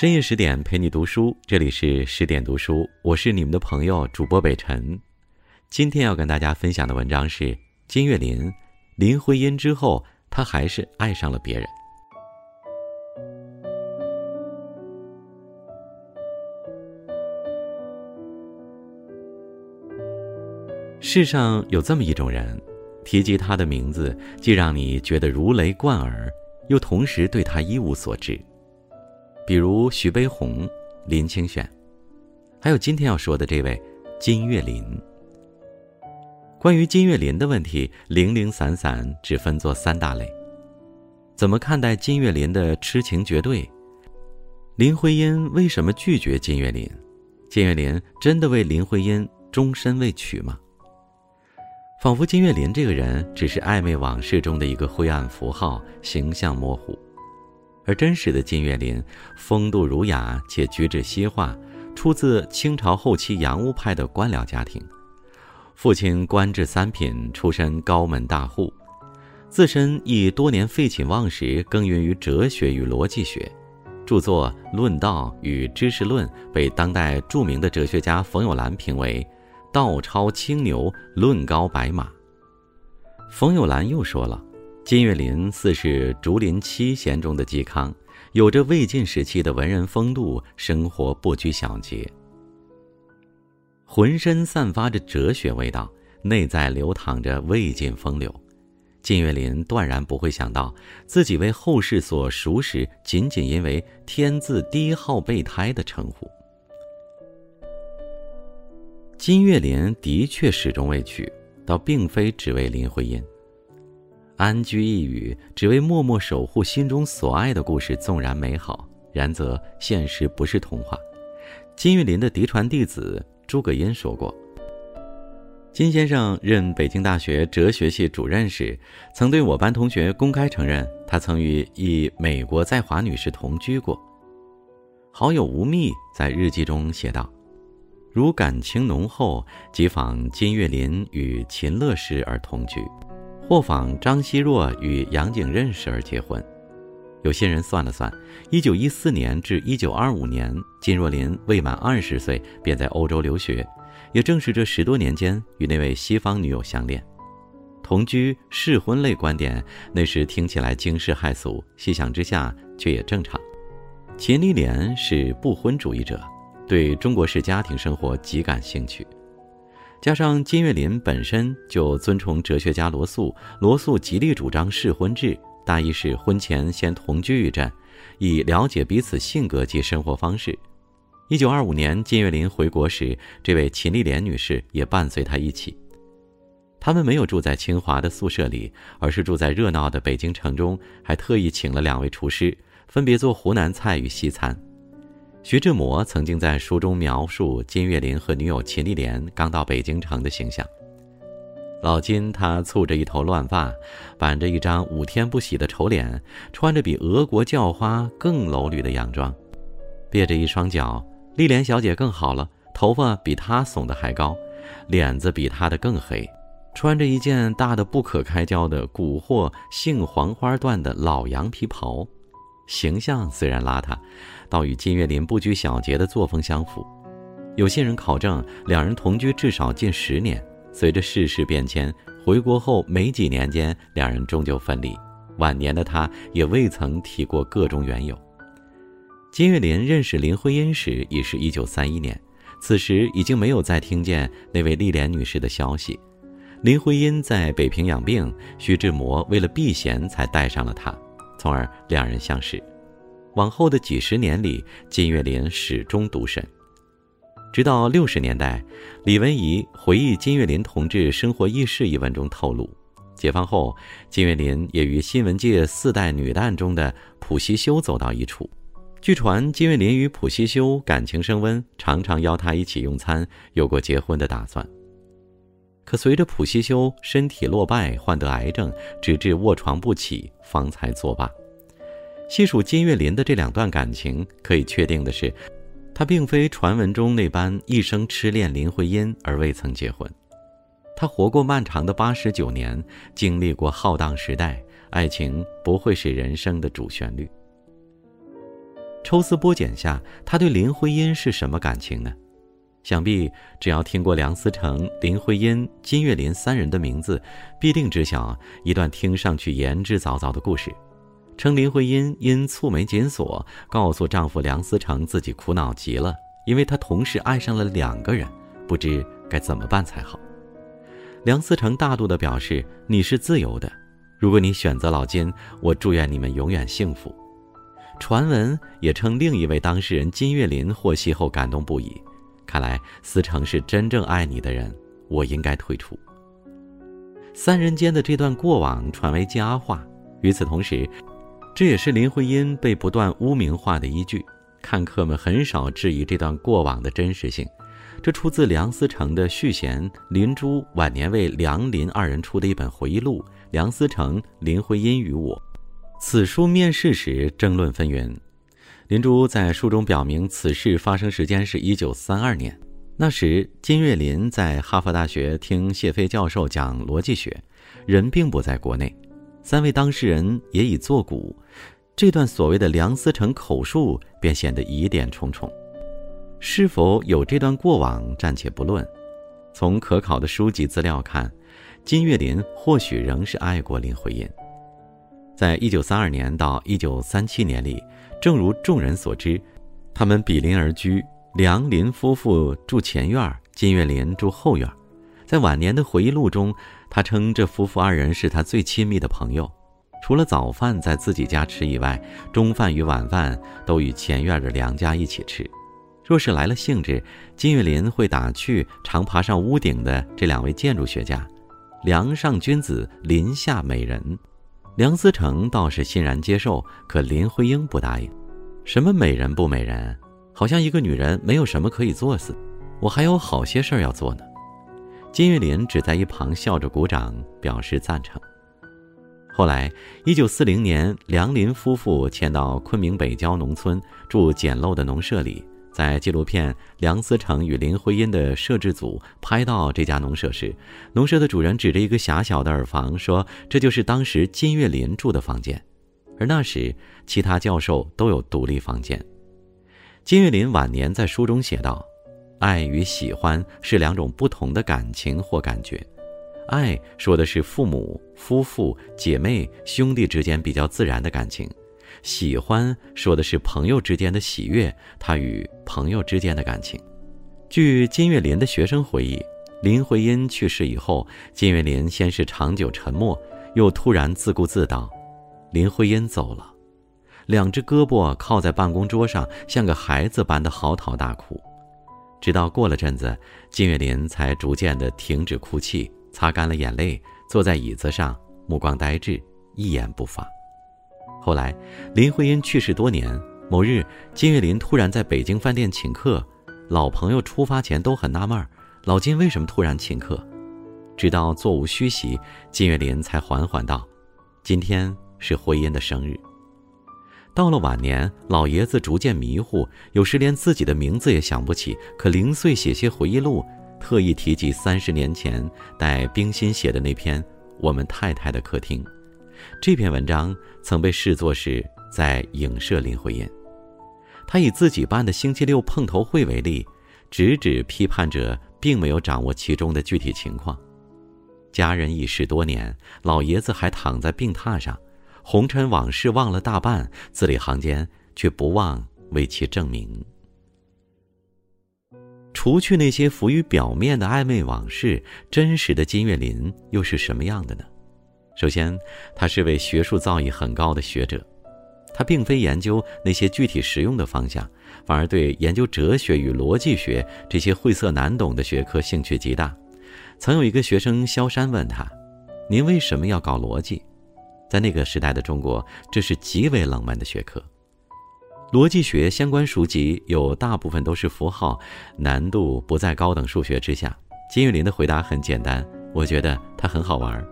深夜十点陪你读书，这里是十点读书，我是你们的朋友主播北辰。今天要跟大家分享的文章是金岳霖，林徽因之后，他还是爱上了别人。世上有这么一种人，提及他的名字，既让你觉得如雷贯耳，又同时对他一无所知。比如徐悲鸿、林清玄，还有今天要说的这位金岳霖。关于金岳霖的问题，零零散散只分作三大类：怎么看待金岳霖的痴情绝对？林徽因为什么拒绝金岳霖？金岳霖真的为林徽因终身未娶吗？仿佛金岳霖这个人只是暧昧往事中的一个灰暗符号，形象模糊。而真实的金岳霖，风度儒雅且举止西化，出自清朝后期洋务派的官僚家庭，父亲官至三品，出身高门大户，自身亦多年废寝忘食，耕耘于哲学与逻辑学，著作《论道》与《知识论》被当代著名的哲学家冯友兰评为“道超青牛，论高白马”。冯友兰又说了。金岳霖似是竹林七贤中的嵇康，有着魏晋时期的文人风度，生活不拘小节，浑身散发着哲学味道，内在流淌着魏晋风流。金岳霖断然不会想到，自己为后世所熟识，仅仅因为“天字第一号备胎”的称呼。金岳霖的确始终未娶，倒并非只为林徽因。安居一隅，只为默默守护心中所爱的故事，纵然美好，然则现实不是童话。金岳霖的嫡传弟子诸葛殷说过：“金先生任北京大学哲学系主任时，曾对我班同学公开承认，他曾与一美国在华女士同居过。”好友吴宓在日记中写道：“如感情浓厚，即访金岳霖与秦乐师而同居。”或访张奚若与杨景认识而结婚。有些人算了算，一九一四年至一九二五年，金若琳未满二十岁便在欧洲留学，也正是这十多年间与那位西方女友相恋。同居试婚类观点那时听起来惊世骇俗，细想之下却也正常。秦丽莲是不婚主义者，对中国式家庭生活极感兴趣。加上金岳霖本身就尊崇哲学家罗素，罗素极力主张试婚制，大意是婚前先同居一阵，以了解彼此性格及生活方式。一九二五年，金岳霖回国时，这位秦丽莲女士也伴随他一起。他们没有住在清华的宿舍里，而是住在热闹的北京城中，还特意请了两位厨师，分别做湖南菜与西餐。徐志摩曾经在书中描述金岳霖和女友秦丽莲刚到北京城的形象。老金他蹙着一头乱发，板着一张五天不洗的丑脸，穿着比俄国叫花更褴褛的洋装，别着一双脚。丽莲小姐更好了，头发比他耸得还高，脸子比他的更黑，穿着一件大的不可开交的古货杏黄花缎的老羊皮袍。形象虽然邋遢，倒与金岳霖不拘小节的作风相符。有些人考证，两人同居至少近十年。随着世事变迁，回国后没几年间，两人终究分离。晚年的他也未曾提过各种缘由。金岳霖认识林徽因时已是一九三一年，此时已经没有再听见那位丽莲女士的消息。林徽因在北平养病，徐志摩为了避嫌才带上了她。从而两人相识，往后的几十年里，金岳霖始终独身。直到六十年代，李文怡回忆金岳霖同志生活轶事一文中透露，解放后，金岳霖也与新闻界四代女旦中的普希修走到一处。据传，金岳霖与普希修感情升温，常常邀她一起用餐，有过结婚的打算。可随着普希修身体落败，患得癌症，直至卧床不起，方才作罢。细数金岳霖的这两段感情，可以确定的是，他并非传闻中那般一生痴恋林徽因而未曾结婚。他活过漫长的八十九年，经历过浩荡时代，爱情不会是人生的主旋律。抽丝剥茧下，他对林徽因是什么感情呢？想必只要听过梁思成、林徽因、金岳霖三人的名字，必定知晓一段听上去言之凿凿的故事。称林徽因因蹙眉紧锁，告诉丈夫梁思成自己苦恼极了，因为她同时爱上了两个人，不知该怎么办才好。梁思成大度地表示：“你是自由的，如果你选择老金，我祝愿你们永远幸福。”传闻也称另一位当事人金岳霖获悉后感动不已。看来思成是真正爱你的人，我应该退出。三人间的这段过往传为佳话。与此同时，这也是林徽因被不断污名化的依据。看客们很少质疑这段过往的真实性。这出自梁思成的续弦林珠晚年为梁林二人出的一本回忆录《梁思成、林徽因与我》。此书面世时争论纷纭。林珠在书中表明，此事发生时间是一九三二年。那时，金岳霖在哈佛大学听谢飞教授讲逻辑学，人并不在国内。三位当事人也已作古，这段所谓的梁思成口述便显得疑点重重。是否有这段过往，暂且不论。从可考的书籍资料看，金岳霖或许仍是爱过林徽因。在一九三二年到一九三七年里。正如众人所知，他们比邻而居，梁林夫妇住前院，金岳霖住后院。在晚年的回忆录中，他称这夫妇二人是他最亲密的朋友。除了早饭在自己家吃以外，中饭与晚饭都与前院的梁家一起吃。若是来了兴致，金岳霖会打趣常爬上屋顶的这两位建筑学家：“梁上君子，林下美人。”梁思成倒是欣然接受，可林徽因不答应。什么美人不美人？好像一个女人没有什么可以做似。我还有好些事儿要做呢。金岳霖只在一旁笑着鼓掌，表示赞成。后来，一九四零年，梁林夫妇迁到昆明北郊农村，住简陋的农舍里。在纪录片《梁思成与林徽因》的摄制组拍到这家农舍时，农舍的主人指着一个狭小的耳房说：“这就是当时金岳霖住的房间。”而那时，其他教授都有独立房间。金岳霖晚年在书中写道：“爱与喜欢是两种不同的感情或感觉。爱说的是父母、夫妇、姐妹、兄弟之间比较自然的感情。”喜欢说的是朋友之间的喜悦，他与朋友之间的感情。据金岳霖的学生回忆，林徽因去世以后，金岳霖先是长久沉默，又突然自顾自道：“林徽因走了。”两只胳膊靠在办公桌上，像个孩子般的嚎啕大哭。直到过了阵子，金岳霖才逐渐的停止哭泣，擦干了眼泪，坐在椅子上，目光呆滞，一言不发。后来，林徽因去世多年，某日，金岳霖突然在北京饭店请客。老朋友出发前都很纳闷，老金为什么突然请客。直到座无虚席，金岳霖才缓缓道：“今天是徽因的生日。”到了晚年，老爷子逐渐迷糊，有时连自己的名字也想不起，可零碎写些回忆录，特意提及三十年前带冰心写的那篇《我们太太的客厅》。这篇文章曾被视作是在影射林徽因。他以自己办的星期六碰头会为例，直指批判者并没有掌握其中的具体情况。家人已逝多年，老爷子还躺在病榻上，红尘往事忘了大半，字里行间却不忘为其证明。除去那些浮于表面的暧昧往事，真实的金岳霖又是什么样的呢？首先，他是位学术造诣很高的学者，他并非研究那些具体实用的方向，反而对研究哲学与逻辑学这些晦涩难懂的学科兴趣极大。曾有一个学生萧山问他：“您为什么要搞逻辑？”在那个时代的中国，这是极为冷门的学科。逻辑学相关书籍有大部分都是符号，难度不在高等数学之下。金玉林的回答很简单：“我觉得它很好玩。”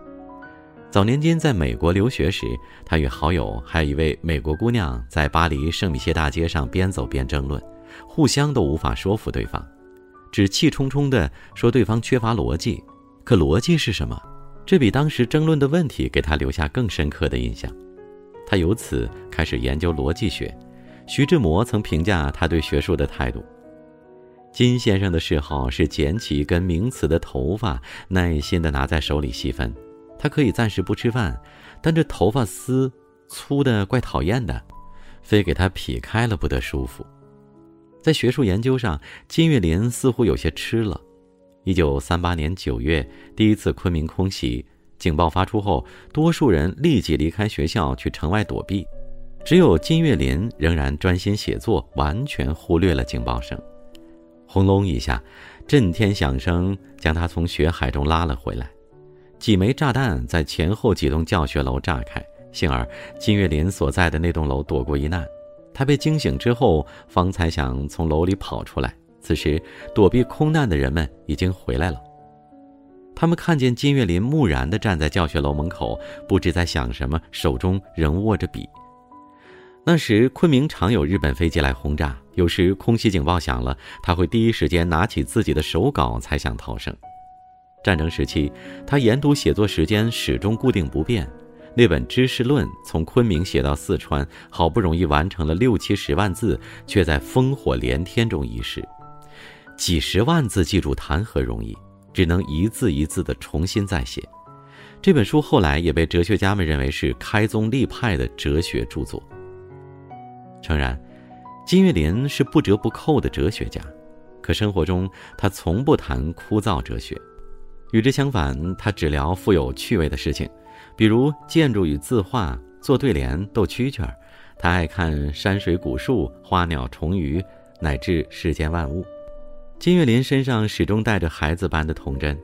早年间在美国留学时，他与好友还有一位美国姑娘在巴黎圣米歇大街上边走边争论，互相都无法说服对方，只气冲冲地说对方缺乏逻辑。可逻辑是什么？这比当时争论的问题给他留下更深刻的印象。他由此开始研究逻辑学，徐志摩曾评价他对学术的态度：金先生的嗜好是捡起一根名词的头发，耐心地拿在手里细分。他可以暂时不吃饭，但这头发丝粗的怪讨厌的，非给他劈开了不得舒服。在学术研究上，金岳霖似乎有些吃了。一九三八年九月，第一次昆明空袭警报发出后，多数人立即离开学校去城外躲避，只有金岳霖仍然专心写作，完全忽略了警报声。轰隆一下，震天响声将他从学海中拉了回来。几枚炸弹在前后几栋教学楼炸开，幸而金岳霖所在的那栋楼躲过一难。他被惊醒之后，方才想从楼里跑出来。此时，躲避空难的人们已经回来了。他们看见金岳霖木然地站在教学楼门口，不知在想什么，手中仍握着笔。那时，昆明常有日本飞机来轰炸，有时空袭警报响了，他会第一时间拿起自己的手稿，才想逃生。战争时期，他研读写作时间始终固定不变。那本《知识论》从昆明写到四川，好不容易完成了六七十万字，却在烽火连天中遗失。几十万字记住谈何容易？只能一字一字的重新再写。这本书后来也被哲学家们认为是开宗立派的哲学著作。诚然，金岳霖是不折不扣的哲学家，可生活中他从不谈枯燥哲学。与之相反，他只聊富有趣味的事情，比如建筑与字画、做对联、斗蛐蛐儿。他爱看山水古树、花鸟虫鱼，乃至世间万物。金岳霖身上始终带着孩子般的童真。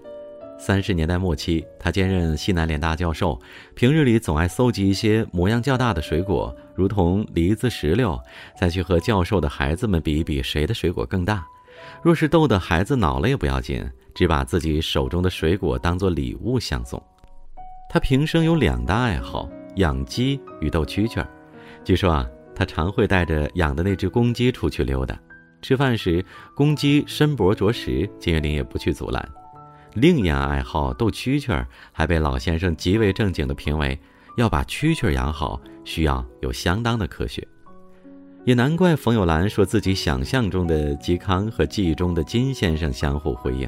三十年代末期，他兼任西南联大教授，平日里总爱搜集一些模样较大的水果，如同梨子、石榴，再去和教授的孩子们比一比谁的水果更大。若是逗得孩子恼了也不要紧。只把自己手中的水果当作礼物相送。他平生有两大爱好：养鸡与斗蛐蛐儿。据说啊，他常会带着养的那只公鸡出去溜达。吃饭时，公鸡伸脖啄食，金岳霖也不去阻拦。另一样爱好斗蛐蛐儿，还被老先生极为正经地评为：要把蛐蛐养好，需要有相当的科学。也难怪冯友兰说自己想象中的嵇康和记忆中的金先生相互辉映。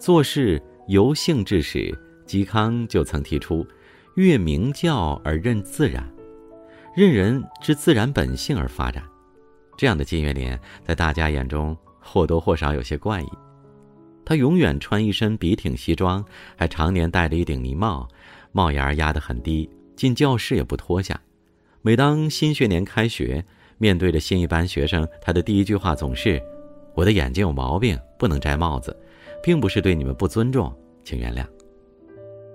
做事由性致始，嵇康就曾提出“越明教而任自然”，任人之自然本性而发展。这样的金岳霖，在大家眼中或多或少有些怪异。他永远穿一身笔挺西装，还常年戴着一顶呢帽，帽檐压得很低，进教室也不脱下。每当新学年开学，面对着新一班学生，他的第一句话总是：“我的眼睛有毛病，不能摘帽子。”并不是对你们不尊重，请原谅。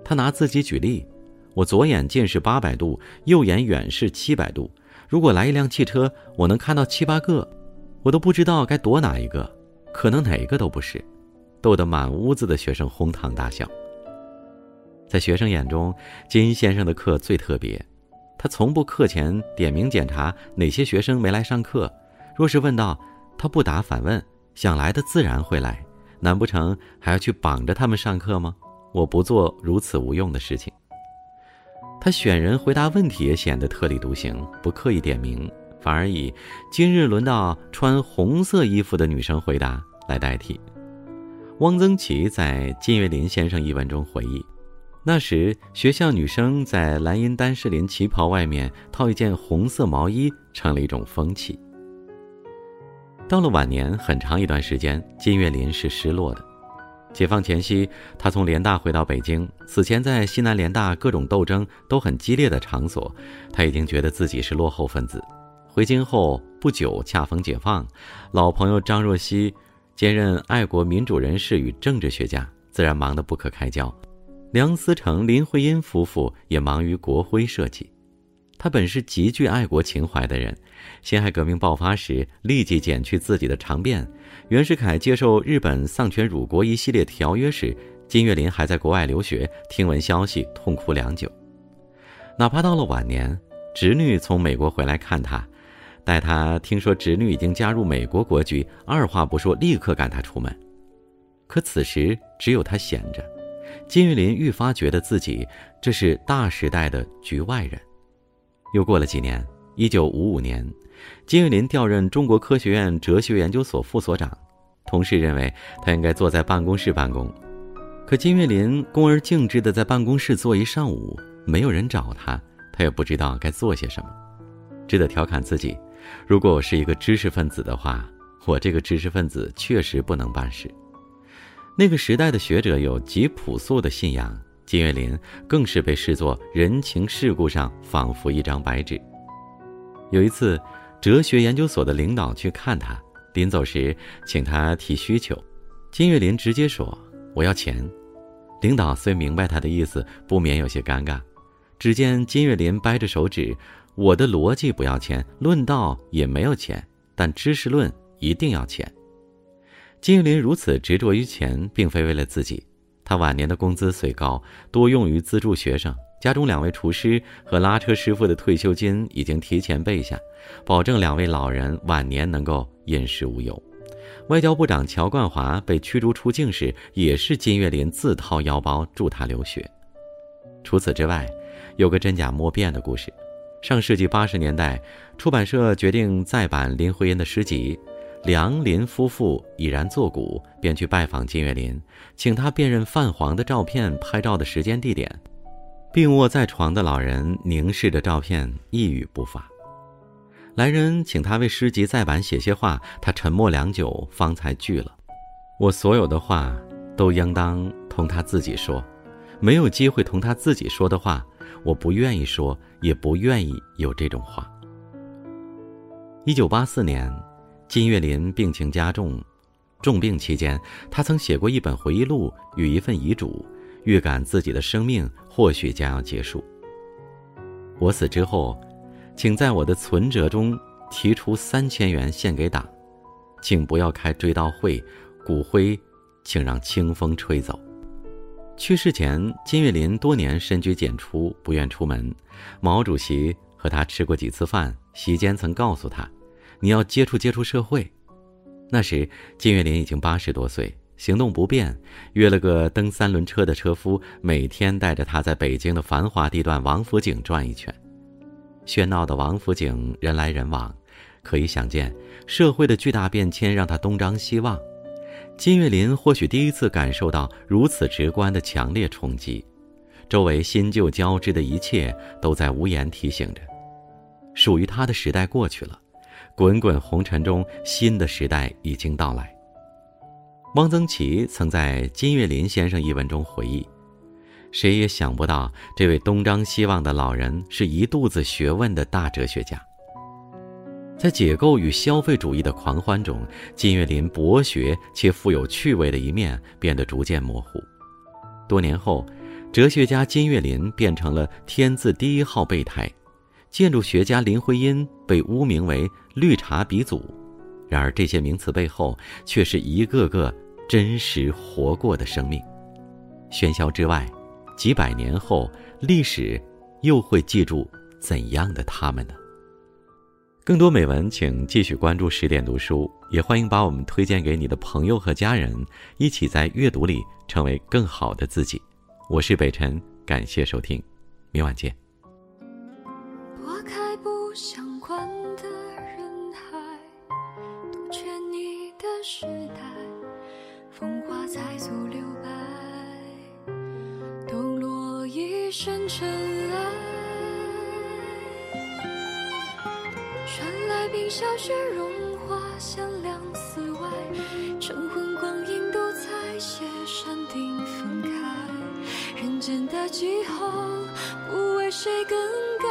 他拿自己举例：我左眼近视八百度，右眼远视七百度。如果来一辆汽车，我能看到七八个，我都不知道该躲哪一个，可能哪一个都不是，逗得满屋子的学生哄堂大笑。在学生眼中，金先生的课最特别，他从不课前点名检查哪些学生没来上课，若是问到，他不答反问，想来的自然会来。难不成还要去绑着他们上课吗？我不做如此无用的事情。他选人回答问题也显得特立独行，不刻意点名，反而以“今日轮到穿红色衣服的女生回答”来代替。汪曾祺在《金岳霖先生》一文中回忆，那时学校女生在蓝茵丹士林旗袍外面套一件红色毛衣，成了一种风气。到了晚年，很长一段时间，金岳霖是失落的。解放前夕，他从联大回到北京。此前在西南联大各种斗争都很激烈的场所，他已经觉得自己是落后分子。回京后不久，恰逢解放，老朋友张若曦兼任爱国民主人士与政治学家，自然忙得不可开交。梁思成、林徽因夫妇也忙于国徽设计。他本是极具爱国情怀的人，辛亥革命爆发时立即剪去自己的长辫。袁世凯接受日本丧权辱国一系列条约时，金岳霖还在国外留学，听闻消息痛哭良久。哪怕到了晚年，侄女从美国回来看他，待他听说侄女已经加入美国国局，二话不说立刻赶他出门。可此时只有他闲着，金岳霖愈发觉得自己这是大时代的局外人。又过了几年，一九五五年，金岳霖调任中国科学院哲学研究所副所长，同事认为他应该坐在办公室办公，可金岳霖恭而敬之的在办公室坐一上午，没有人找他，他也不知道该做些什么，只得调侃自己：如果我是一个知识分子的话，我这个知识分子确实不能办事。那个时代的学者有极朴素的信仰，金岳霖更是被视作人情世故上仿佛一张白纸。有一次，哲学研究所的领导去看他，临走时请他提需求，金岳霖直接说：“我要钱。”领导虽明白他的意思，不免有些尴尬。只见金岳霖掰着手指：“我的逻辑不要钱，论道也没有钱，但知识论一定要钱。”金岳霖如此执着于钱，并非为了自己，他晚年的工资虽高，多用于资助学生。家中两位厨师和拉车师傅的退休金已经提前备下，保证两位老人晚年能够饮食无忧。外交部长乔冠华被驱逐出境时，也是金岳霖自掏腰包助他留学。除此之外，有个真假莫辨的故事：上世纪八十年代，出版社决定再版林徽因的诗集，梁林夫妇已然作古，便去拜访金岳霖，请他辨认泛黄的照片拍照的时间地点。病卧在床的老人凝视着照片，一语不发。来人请他为诗集再版写些话，他沉默良久，方才拒了：“我所有的话，都应当同他自己说。没有机会同他自己说的话，我不愿意说，也不愿意有这种话。”一九八四年，金岳霖病情加重，重病期间，他曾写过一本回忆录与一份遗嘱。预感自己的生命或许将要结束。我死之后，请在我的存折中提出三千元献给党，请不要开追悼会，骨灰请让清风吹走。去世前，金岳霖多年深居简出，不愿出门。毛主席和他吃过几次饭，席间曾告诉他：“你要接触接触社会。”那时，金岳霖已经八十多岁。行动不便，约了个蹬三轮车的车夫，每天带着他在北京的繁华地段王府井转一圈。喧闹的王府井，人来人往，可以想见，社会的巨大变迁让他东张西望。金岳霖或许第一次感受到如此直观的强烈冲击，周围新旧交织的一切都在无言提醒着：属于他的时代过去了，滚滚红尘中，新的时代已经到来。汪曾祺曾在《金岳霖先生》一文中回忆：“谁也想不到，这位东张西望的老人是一肚子学问的大哲学家。在解构与消费主义的狂欢中，金岳霖博学且富有趣味的一面变得逐渐模糊。多年后，哲学家金岳霖变成了天字第一号备胎，建筑学家林徽因被污名为‘绿茶鼻祖’。然而，这些名词背后，却是一个个……”真实活过的生命，喧嚣之外，几百年后，历史又会记住怎样的他们呢？更多美文，请继续关注十点读书，也欢迎把我们推荐给你的朋友和家人，一起在阅读里成为更好的自己。我是北辰，感谢收听，明晚见。拨开不相关的人海，杜鹃你的时代。风花彩素留白，抖落一身尘埃。传来冰消雪融化，响亮寺外，晨昏光阴都在写山顶分开。人间的气候，不为谁更改。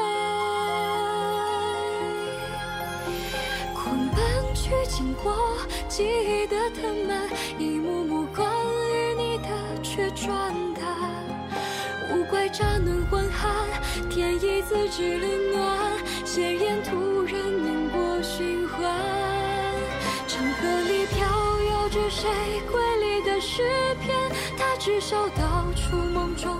狂奔去经过，记忆的藤蔓。转淡，无怪乍暖还寒，天意自知冷暖，鲜艳突然凝过循环。长河里飘摇着谁瑰丽的诗篇？他至少道出梦中。